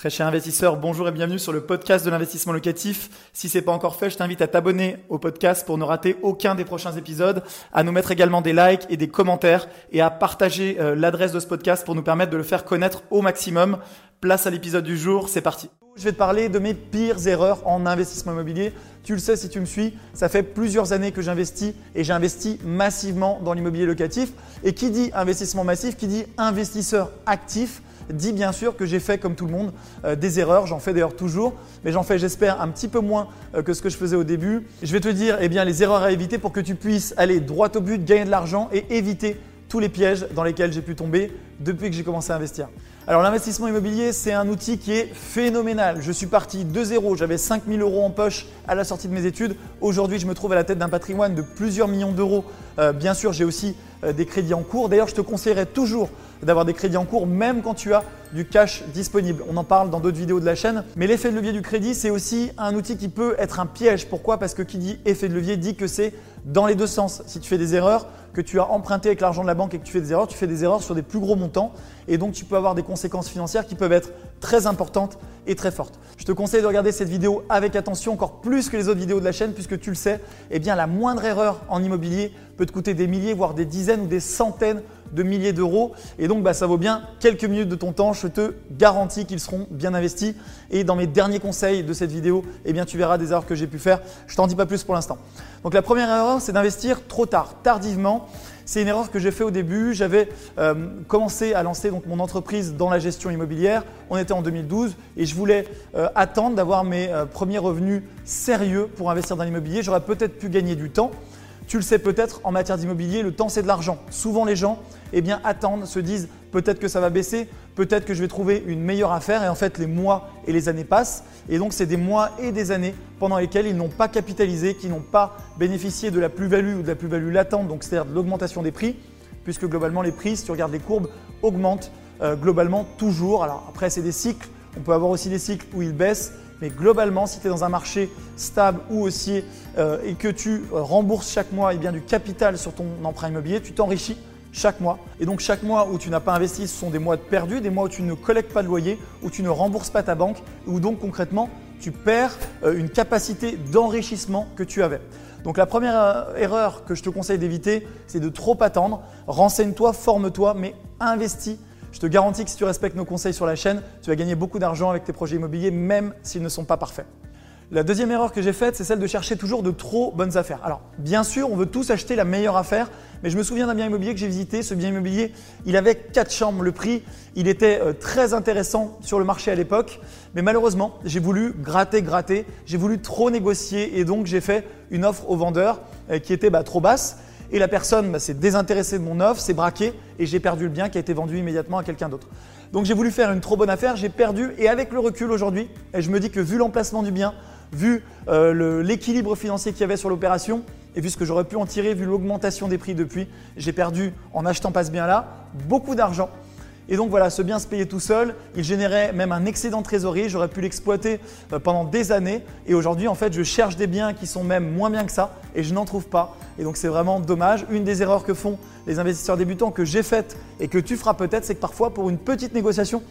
Très cher investisseur, bonjour et bienvenue sur le podcast de l'investissement locatif. Si c'est pas encore fait, je t'invite à t'abonner au podcast pour ne rater aucun des prochains épisodes, à nous mettre également des likes et des commentaires et à partager euh, l'adresse de ce podcast pour nous permettre de le faire connaître au maximum. Place à l'épisode du jour, c'est parti. Je vais te parler de mes pires erreurs en investissement immobilier. Tu le sais si tu me suis, ça fait plusieurs années que j'investis et j'investis massivement dans l'immobilier locatif. Et qui dit investissement massif, qui dit investisseur actif, dit bien sûr que j'ai fait comme tout le monde euh, des erreurs, j'en fais d'ailleurs toujours, mais j'en fais j'espère un petit peu moins euh, que ce que je faisais au début. Je vais te dire eh les erreurs à éviter pour que tu puisses aller droit au but, gagner de l'argent et éviter tous les pièges dans lesquels j'ai pu tomber depuis que j'ai commencé à investir. Alors l'investissement immobilier, c'est un outil qui est phénoménal. Je suis parti de zéro, j'avais 5000 euros en poche à la sortie de mes études. Aujourd'hui, je me trouve à la tête d'un patrimoine de plusieurs millions d'euros. Euh, bien sûr, j'ai aussi des crédits en cours. D'ailleurs, je te conseillerais toujours d'avoir des crédits en cours, même quand tu as du cash disponible. On en parle dans d'autres vidéos de la chaîne. Mais l'effet de levier du crédit, c'est aussi un outil qui peut être un piège. Pourquoi? Parce que qui dit effet de levier dit que c'est dans les deux sens. Si tu fais des erreurs, que tu as emprunté avec l'argent de la banque et que tu fais des erreurs, tu fais des erreurs sur des plus gros montants. Et donc, tu peux avoir des conséquences financières qui peuvent être très importantes et très fortes. Je te conseille de regarder cette vidéo avec attention, encore plus que les autres vidéos de la chaîne, puisque tu le sais, eh bien, la moindre erreur en immobilier peut te coûter des milliers, voire des dizaines ou des centaines de milliers d'euros. Et donc, bah, ça vaut bien quelques minutes de ton temps. Je te garantis qu'ils seront bien investis. Et dans mes derniers conseils de cette vidéo, eh tu verras des erreurs que j'ai pu faire. Je t'en dis pas plus pour l'instant. Donc, la première erreur, c'est d'investir trop tard, tardivement. C'est une erreur que j'ai fait au début. J'avais euh, commencé à lancer mon entreprise dans la gestion immobilière. On était en 2012 et je voulais euh, attendre d'avoir mes euh, premiers revenus sérieux pour investir dans l'immobilier. J'aurais peut-être pu gagner du temps. Tu le sais peut-être, en matière d'immobilier, le temps c'est de l'argent. Souvent les gens eh bien, attendent, se disent peut-être que ça va baisser, peut-être que je vais trouver une meilleure affaire et en fait les mois et les années passent et donc c'est des mois et des années pendant lesquels ils n'ont pas capitalisé, qui n'ont pas bénéficié de la plus-value ou de la plus-value latente, donc c'est-à-dire de l'augmentation des prix, puisque globalement les prix, si tu regardes les courbes, augmentent euh, globalement toujours. Alors après c'est des cycles, on peut avoir aussi des cycles où ils baissent, mais globalement, si tu es dans un marché stable ou haussier euh, et que tu euh, rembourses chaque mois eh bien, du capital sur ton emprunt immobilier, tu t'enrichis chaque mois. Et donc chaque mois où tu n'as pas investi, ce sont des mois de perdus, des mois où tu ne collectes pas de loyer, où tu ne rembourses pas ta banque, où donc concrètement tu perds euh, une capacité d'enrichissement que tu avais. Donc la première erreur que je te conseille d'éviter, c'est de trop attendre. Renseigne-toi, forme-toi, mais investis je te garantis que si tu respectes nos conseils sur la chaîne, tu vas gagner beaucoup d'argent avec tes projets immobiliers, même s'ils ne sont pas parfaits. La deuxième erreur que j'ai faite, c'est celle de chercher toujours de trop bonnes affaires. Alors, bien sûr, on veut tous acheter la meilleure affaire, mais je me souviens d'un bien immobilier que j'ai visité. Ce bien immobilier, il avait quatre chambres. Le prix, il était euh, très intéressant sur le marché à l'époque, mais malheureusement, j'ai voulu gratter, gratter, j'ai voulu trop négocier et donc j'ai fait une offre au vendeur euh, qui était bah, trop basse. Et la personne bah, s'est désintéressée de mon offre, s'est braquée et j'ai perdu le bien qui a été vendu immédiatement à quelqu'un d'autre. Donc j'ai voulu faire une trop bonne affaire, j'ai perdu et avec le recul aujourd'hui, je me dis que vu l'emplacement du bien, vu euh, l'équilibre financier qu'il y avait sur l'opération et vu ce que j'aurais pu en tirer, vu l'augmentation des prix depuis, j'ai perdu en achetant pas ce bien-là beaucoup d'argent et donc voilà, ce bien se payait tout seul, il générait même un excédent de trésorerie, j'aurais pu l'exploiter euh, pendant des années et aujourd'hui en fait je cherche des biens qui sont même moins bien que ça et je n'en trouve pas. Et donc c'est vraiment dommage. Une des erreurs que font les investisseurs débutants que j'ai faites et que tu feras peut-être, c'est que parfois pour une petite négociation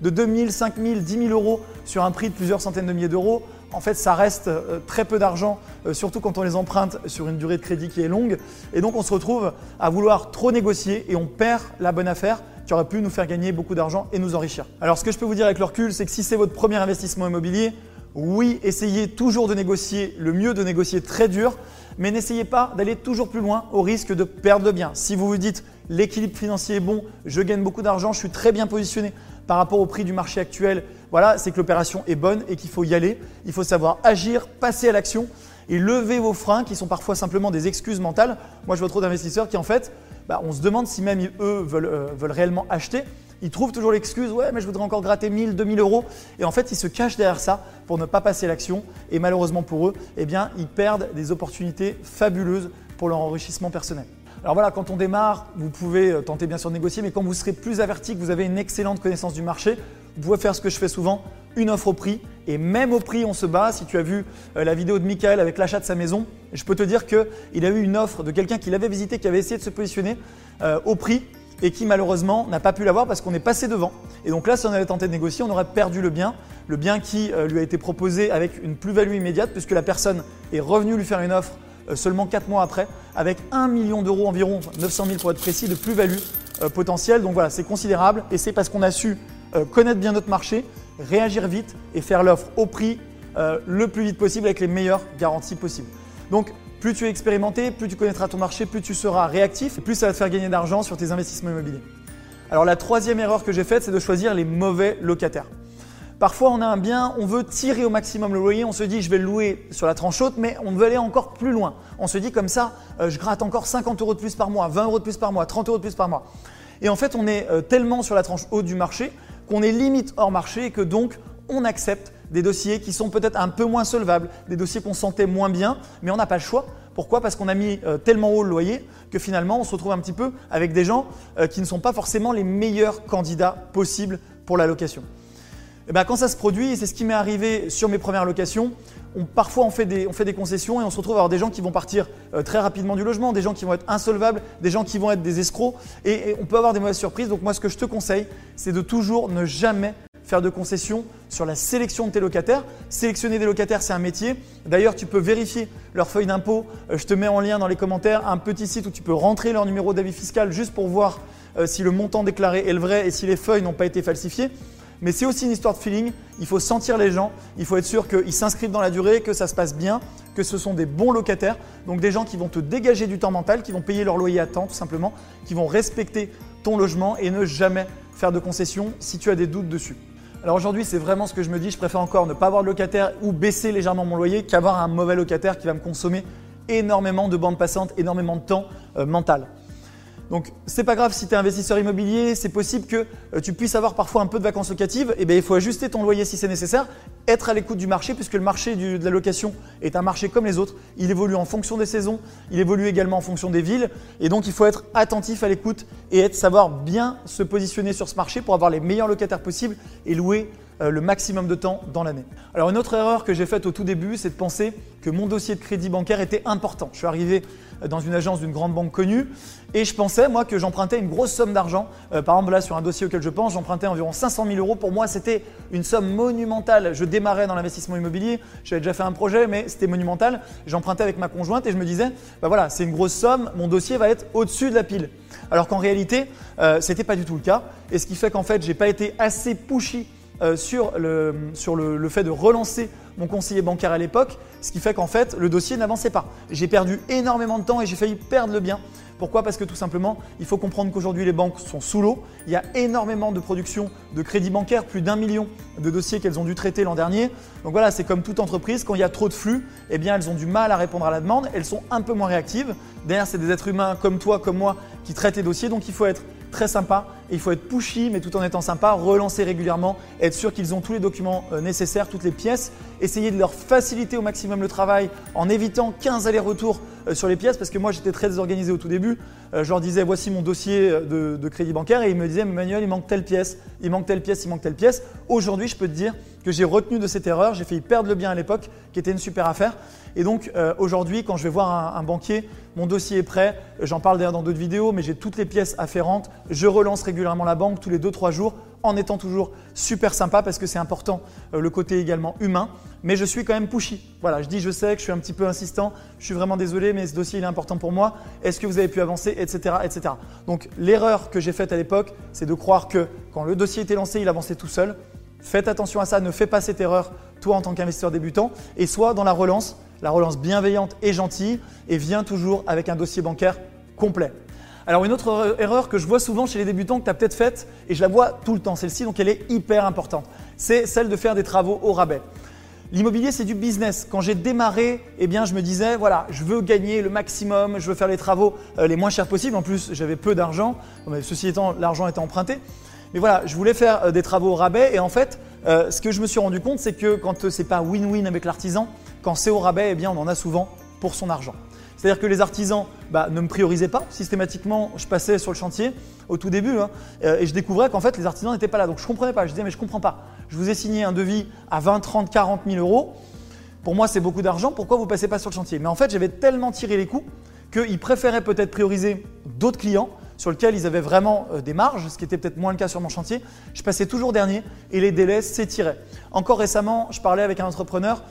de 2000, 5000, 10 000 euros sur un prix de plusieurs centaines de milliers d'euros, en fait, ça reste euh, très peu d'argent, euh, surtout quand on les emprunte sur une durée de crédit qui est longue. Et donc, on se retrouve à vouloir trop négocier et on perd la bonne affaire qui aurait pu nous faire gagner beaucoup d'argent et nous enrichir. Alors ce que je peux vous dire avec le recul, c'est que si c'est votre premier investissement immobilier, oui, essayez toujours de négocier, le mieux de négocier très dur, mais n'essayez pas d'aller toujours plus loin au risque de perdre de biens. Si vous vous dites l'équilibre financier est bon, je gagne beaucoup d'argent, je suis très bien positionné par rapport au prix du marché actuel, voilà, c'est que l'opération est bonne et qu'il faut y aller. Il faut savoir agir, passer à l'action et lever vos freins qui sont parfois simplement des excuses mentales. Moi, je vois trop d'investisseurs qui en fait bah, on se demande si même eux euh, veulent, réellement acheter. Ils trouvent toujours l'excuse, ouais, mais je voudrais encore gratter 1000, 2000 euros. Et en fait, ils se cachent derrière ça pour ne pas passer l'action. Et malheureusement pour eux, eh ils perdent des opportunités fabuleuses pour leur enrichissement personnel. Alors voilà, quand on démarre, vous pouvez euh, tenter bien sûr de négocier, mais quand vous serez plus averti, que vous avez une excellente connaissance du marché, vous pouvez faire ce que je fais souvent, une offre au prix. Et même au prix, on se bat. Si tu as vu euh, la vidéo de Michael avec l'achat de sa maison, je peux te dire qu'il a eu une offre de quelqu'un qui l'avait visité, qui avait essayé de se positionner euh, au prix. et qui malheureusement n'a pas pu l'avoir parce qu'on est passé devant. Et donc là, si on avait tenté de négocier, on aurait perdu le bien, le bien qui euh, lui a été proposé avec une plus-value immédiate puisque la personne est revenue lui faire une offre seulement 4 mois après avec 1 million d'euros environ, 900 000 pour être précis, de plus-value potentielle. Donc voilà, c'est considérable et c'est parce qu'on a su connaître bien notre marché, réagir vite et faire l'offre au prix le plus vite possible avec les meilleures garanties possibles. Donc plus tu es expérimenté, plus tu connaîtras ton marché, plus tu seras réactif et plus ça va te faire gagner d'argent sur tes investissements immobiliers. Alors la troisième erreur que j'ai faite, c'est de choisir les mauvais locataires. Parfois, on a un bien, on veut tirer au maximum le loyer, on se dit je vais le louer sur la tranche haute, mais on veut aller encore plus loin. On se dit comme ça, euh, je gratte encore 50 euros de plus par mois, 20 euros de plus par mois, 30 euros de plus par mois. Et en fait, on est euh, tellement sur la tranche haute du marché qu'on est limite hors marché et que donc on accepte des dossiers qui sont peut-être un peu moins solvables, des dossiers qu'on sentait moins bien, mais on n'a pas le choix. Pourquoi? Parce qu'on a mis euh, tellement haut le loyer que finalement on se retrouve un petit peu avec des gens euh, qui ne sont pas forcément les meilleurs candidats possibles pour la location. Et eh ben, quand ça se produit, et c'est ce qui m'est arrivé sur mes premières locations, parfois on fait, des, concessions et on se retrouve à avoir des gens qui vont partir euh, très rapidement du logement, des gens qui vont être insolvables, des gens qui vont être des escrocs et on peut avoir des mauvaises surprises. Donc moi ce que je te conseille, c'est de toujours ne jamais faire de concessions sur la sélection de tes locataires. Sélectionner des locataires, c'est un métier. D'ailleurs, tu peux vérifier leur feuille d'impôt. Euh, je te mets en lien dans les commentaires un petit site où tu peux rentrer leur numéro d'avis fiscal juste pour voir euh, si le montant déclaré est le vrai et si les feuilles n'ont pas été falsifiées. Mais c'est aussi une histoire de feeling. Il faut sentir les gens. Il faut être sûr qu'ils s'inscrivent dans la durée, que ça se passe bien, que ce sont des bons locataires. Donc des gens qui vont te dégager du temps mental, qui vont payer leur loyer à temps tout simplement, qui vont respecter ton logement et ne jamais faire de concessions si tu as des doutes dessus. Alors aujourd'hui, c'est vraiment ce que je me dis. Je préfère encore ne pas avoir de locataire ou baisser légèrement mon loyer qu'avoir un mauvais locataire qui va me consommer énormément de bandes passantes, énormément de temps euh, mental. Donc c'est pas grave si tu es investisseur immobilier, c'est possible que euh, tu puisses avoir parfois un peu de vacances locatives, et eh bien il faut ajuster ton loyer si c'est nécessaire, être à l'écoute du marché puisque le marché de la location est un marché comme les autres, il évolue en fonction des saisons, il évolue également en fonction des villes. Et donc il faut être attentif à l'écoute et savoir bien se positionner sur ce marché pour avoir les meilleurs locataires possibles et louer le maximum de temps dans l'année. Alors une autre erreur que j'ai faite au tout début, c'est de penser que mon dossier de crédit bancaire était important. Je suis arrivé euh, dans une agence d'une grande banque connue et je pensais moi que j'empruntais une grosse somme d'argent. Euh, par exemple là sur un dossier auquel je pense, j'empruntais environ 500 000 euros. Pour moi c'était une somme monumentale. Je démarrais dans l'investissement immobilier, j'avais déjà fait un projet mais c'était monumental. J'empruntais avec ma conjointe et je me disais, bah voilà c'est une grosse somme, mon dossier va être au-dessus de la pile. Alors qu'en réalité ce n'était pas du tout le cas et ce qui fait qu'en fait j'ai pas été assez pushy euh, sur, le, sur le, fait de relancer mon conseiller bancaire à l'époque, ce qui fait qu'en fait le dossier n'avançait pas. J'ai perdu énormément de temps et j'ai failli perdre le bien. Pourquoi? Parce que tout simplement, il faut comprendre qu'aujourd'hui les banques sont sous l'eau. Il y a énormément de production de crédits bancaires, plus d'un million de dossiers qu'elles ont dû traiter l'an dernier. Donc voilà, c'est comme toute entreprise, quand il y a trop de flux, eh bien elles ont du mal à répondre à la demande, elles sont un peu moins réactives. Derrière, c'est des êtres humains comme toi, comme moi, qui traitent les dossiers, donc il faut être très sympa. Il faut être pushy, mais tout en étant sympa, relancer régulièrement, être sûr qu'ils ont tous les documents euh, nécessaires, toutes les pièces, essayer de leur faciliter au maximum le travail en évitant 15 allers-retours sur les pièces, parce que moi j'étais très désorganisé au tout début. Euh, je leur disais voici mon dossier de, crédit bancaire et ils me disaient Manuel, il manque telle pièce, il manque telle pièce, il manque telle pièce. Aujourd'hui, je peux te dire que j'ai retenu de cette erreur, j'ai failli perdre le bien à l'époque, qui était une super affaire. Et donc aujourd'hui, quand je vais voir un banquier, mon dossier est prêt, j'en parle d'ailleurs dans d'autres vidéos, mais j'ai toutes les pièces afférentes. Je relance régulièrement la banque tous les 2-3 jours en étant toujours super sympa parce que c'est important euh, le côté également humain. Mais je suis quand même pushy. Voilà, je dis je sais que je suis un petit peu insistant, je suis vraiment désolé, mais ce dossier est important pour moi. Est-ce que vous avez pu avancer, etc. etc. Donc l'erreur que j'ai faite à l'époque, c'est de croire que quand le dossier était lancé, il avançait tout seul. Faites attention à ça, ne fais pas cette erreur, toi en tant qu'investisseur débutant, et soit dans la relance, la relance bienveillante et gentille, et vient toujours avec un dossier bancaire complet. Alors une autre erreur que je vois souvent chez les débutants que tu as peut-être faite, et je la vois tout le temps, celle-ci, donc elle est hyper importante, c'est celle de faire des travaux au rabais. L'immobilier, c'est du business. Quand j'ai démarré, eh bien, je me disais, voilà, je veux gagner le maximum, je veux faire les travaux euh, les moins chers possibles. En plus, j'avais peu d'argent. Ceci étant, l'argent était emprunté. Mais voilà, je voulais faire euh, des travaux au rabais. Et en fait, euh, ce que je me suis rendu compte, c'est que quand c'est pas win-win avec l'artisan, quand c'est au rabais, eh bien, on en a souvent pour son argent. C'est-à-dire que les artisans bah, ne me priorisaient pas. Systématiquement, je passais sur le chantier au tout début hein, euh, et je découvrais qu'en fait, les artisans n'étaient pas là. Donc je ne comprenais pas. Je disais, mais je ne comprends pas. Je vous ai signé un devis à 20, 30, 40 000 euros. Pour moi, c'est beaucoup d'argent. Pourquoi vous ne passez pas sur le chantier? Mais en fait, j'avais tellement tiré les coups qu'ils préféraient peut-être prioriser d'autres clients sur lesquels ils avaient vraiment des marges, ce qui était peut-être moins le cas sur mon chantier, je passais toujours dernier et les délais s'étiraient. Encore récemment, je parlais avec un entrepreneur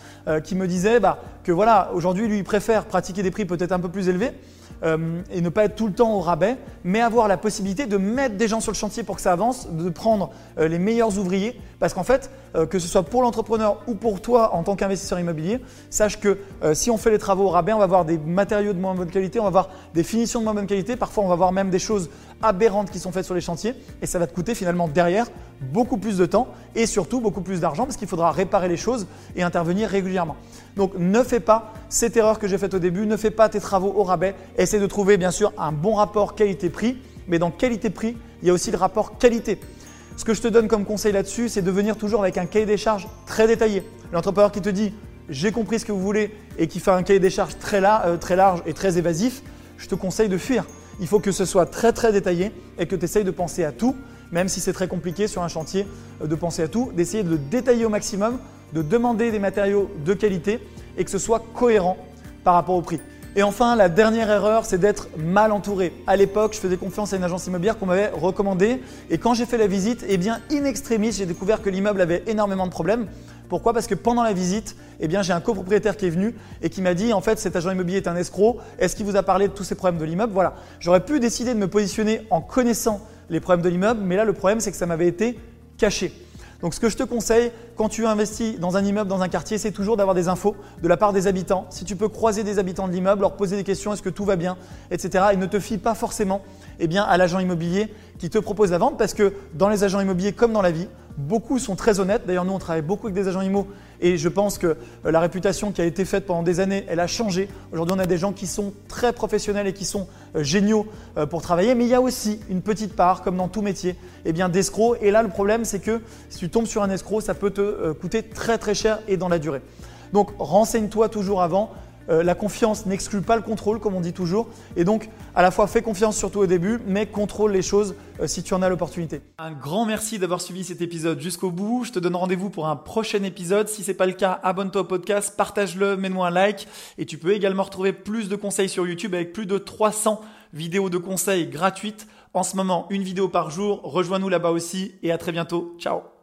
qui me disait bah, que voilà, aujourd'hui, lui, il préfère pratiquer des prix peut-être un peu plus élevés euh, et ne pas être tout le temps au rabais, mais avoir la possibilité de mettre des gens sur le chantier pour que ça avance, de prendre euh, les meilleurs ouvriers, parce qu'en fait, euh, que ce soit pour l'entrepreneur ou pour toi en tant qu'investisseur immobilier, sache que si on fait les travaux au rabais, on va avoir des matériaux de moins bonne qualité, on va avoir des finitions de moins bonne qualité, parfois on va avoir même des choses aberrantes qui sont faites sur les chantiers, et ça va te coûter finalement derrière beaucoup plus de temps et surtout beaucoup plus d'argent, parce qu'il faudra réparer les choses et intervenir régulièrement. Donc ne fais pas cette erreur que j'ai faite au début, ne fais pas tes travaux au rabais, essaie de trouver bien sûr un bon rapport qualité-prix, mais dans qualité-prix, il y a aussi le rapport qualité. Ce que je te donne comme conseil là-dessus, c'est de venir toujours avec un cahier des charges très détaillé. L'entrepreneur qui te dit j'ai compris ce que vous voulez et qui fait un cahier des charges très, euh, très large et très évasif, je te conseille de fuir. Il faut que ce soit très très détaillé et que tu essayes de penser à tout, même si c'est très compliqué sur un chantier euh, de penser à tout, d'essayer de le détailler au maximum de demander des matériaux de qualité et que ce soit cohérent par rapport au prix. Et enfin, la dernière erreur, c'est d'être mal entouré. À l'époque, je faisais confiance à une agence immobilière qu'on m'avait recommandée. Et quand j'ai fait la visite, eh bien, in extremis, j'ai découvert que l'immeuble avait énormément de problèmes. Pourquoi? Parce que pendant la visite, eh bien, j'ai un copropriétaire qui est venu et qui m'a dit en fait cet agent immobilier est un escroc. Est-ce qu'il vous a parlé de tous ces problèmes de l'immeuble? Voilà. J'aurais pu décider de me positionner en connaissant les problèmes de l'immeuble, mais là le problème c'est que ça m'avait été caché. Donc ce que je te conseille quand tu investis dans un immeuble, dans un quartier, c'est toujours d'avoir des infos de la part des habitants. Si tu peux croiser des habitants de l'immeuble, leur poser des questions, est-ce que tout va bien, etc. Et ne te fie pas forcément eh à l'agent immobilier qui te propose la vente parce que dans les agents immobiliers comme dans la vie, beaucoup sont très honnêtes. D'ailleurs, nous, on travaille beaucoup avec des agents immo et je pense que euh, la réputation qui a été faite pendant des années, elle a changé. Aujourd'hui, on a des gens qui sont très professionnels et qui sont euh, géniaux euh, pour travailler, mais il y a aussi une petite part, comme dans tout métier, eh bien d'escrocs. Et là, le problème, c'est que si tu tombes sur un escroc, ça peut te coûter très très cher et dans la durée. Donc, renseigne-toi toujours avant. Euh, la confiance n'exclut pas le contrôle, comme on dit toujours. Et donc, à la fois, fais confiance surtout au début, mais contrôle les choses euh, si tu en as l'opportunité. Un grand merci d'avoir suivi cet épisode jusqu'au bout. Je te donne rendez-vous pour un prochain épisode. Si ce n'est pas le cas, abonne-toi au podcast, partage-le, mets-moi un like. Et tu peux également retrouver plus de conseils sur YouTube avec plus de 300 vidéos de conseils gratuites. En ce moment, une vidéo par jour. Rejoins-nous là-bas aussi et à très bientôt. Ciao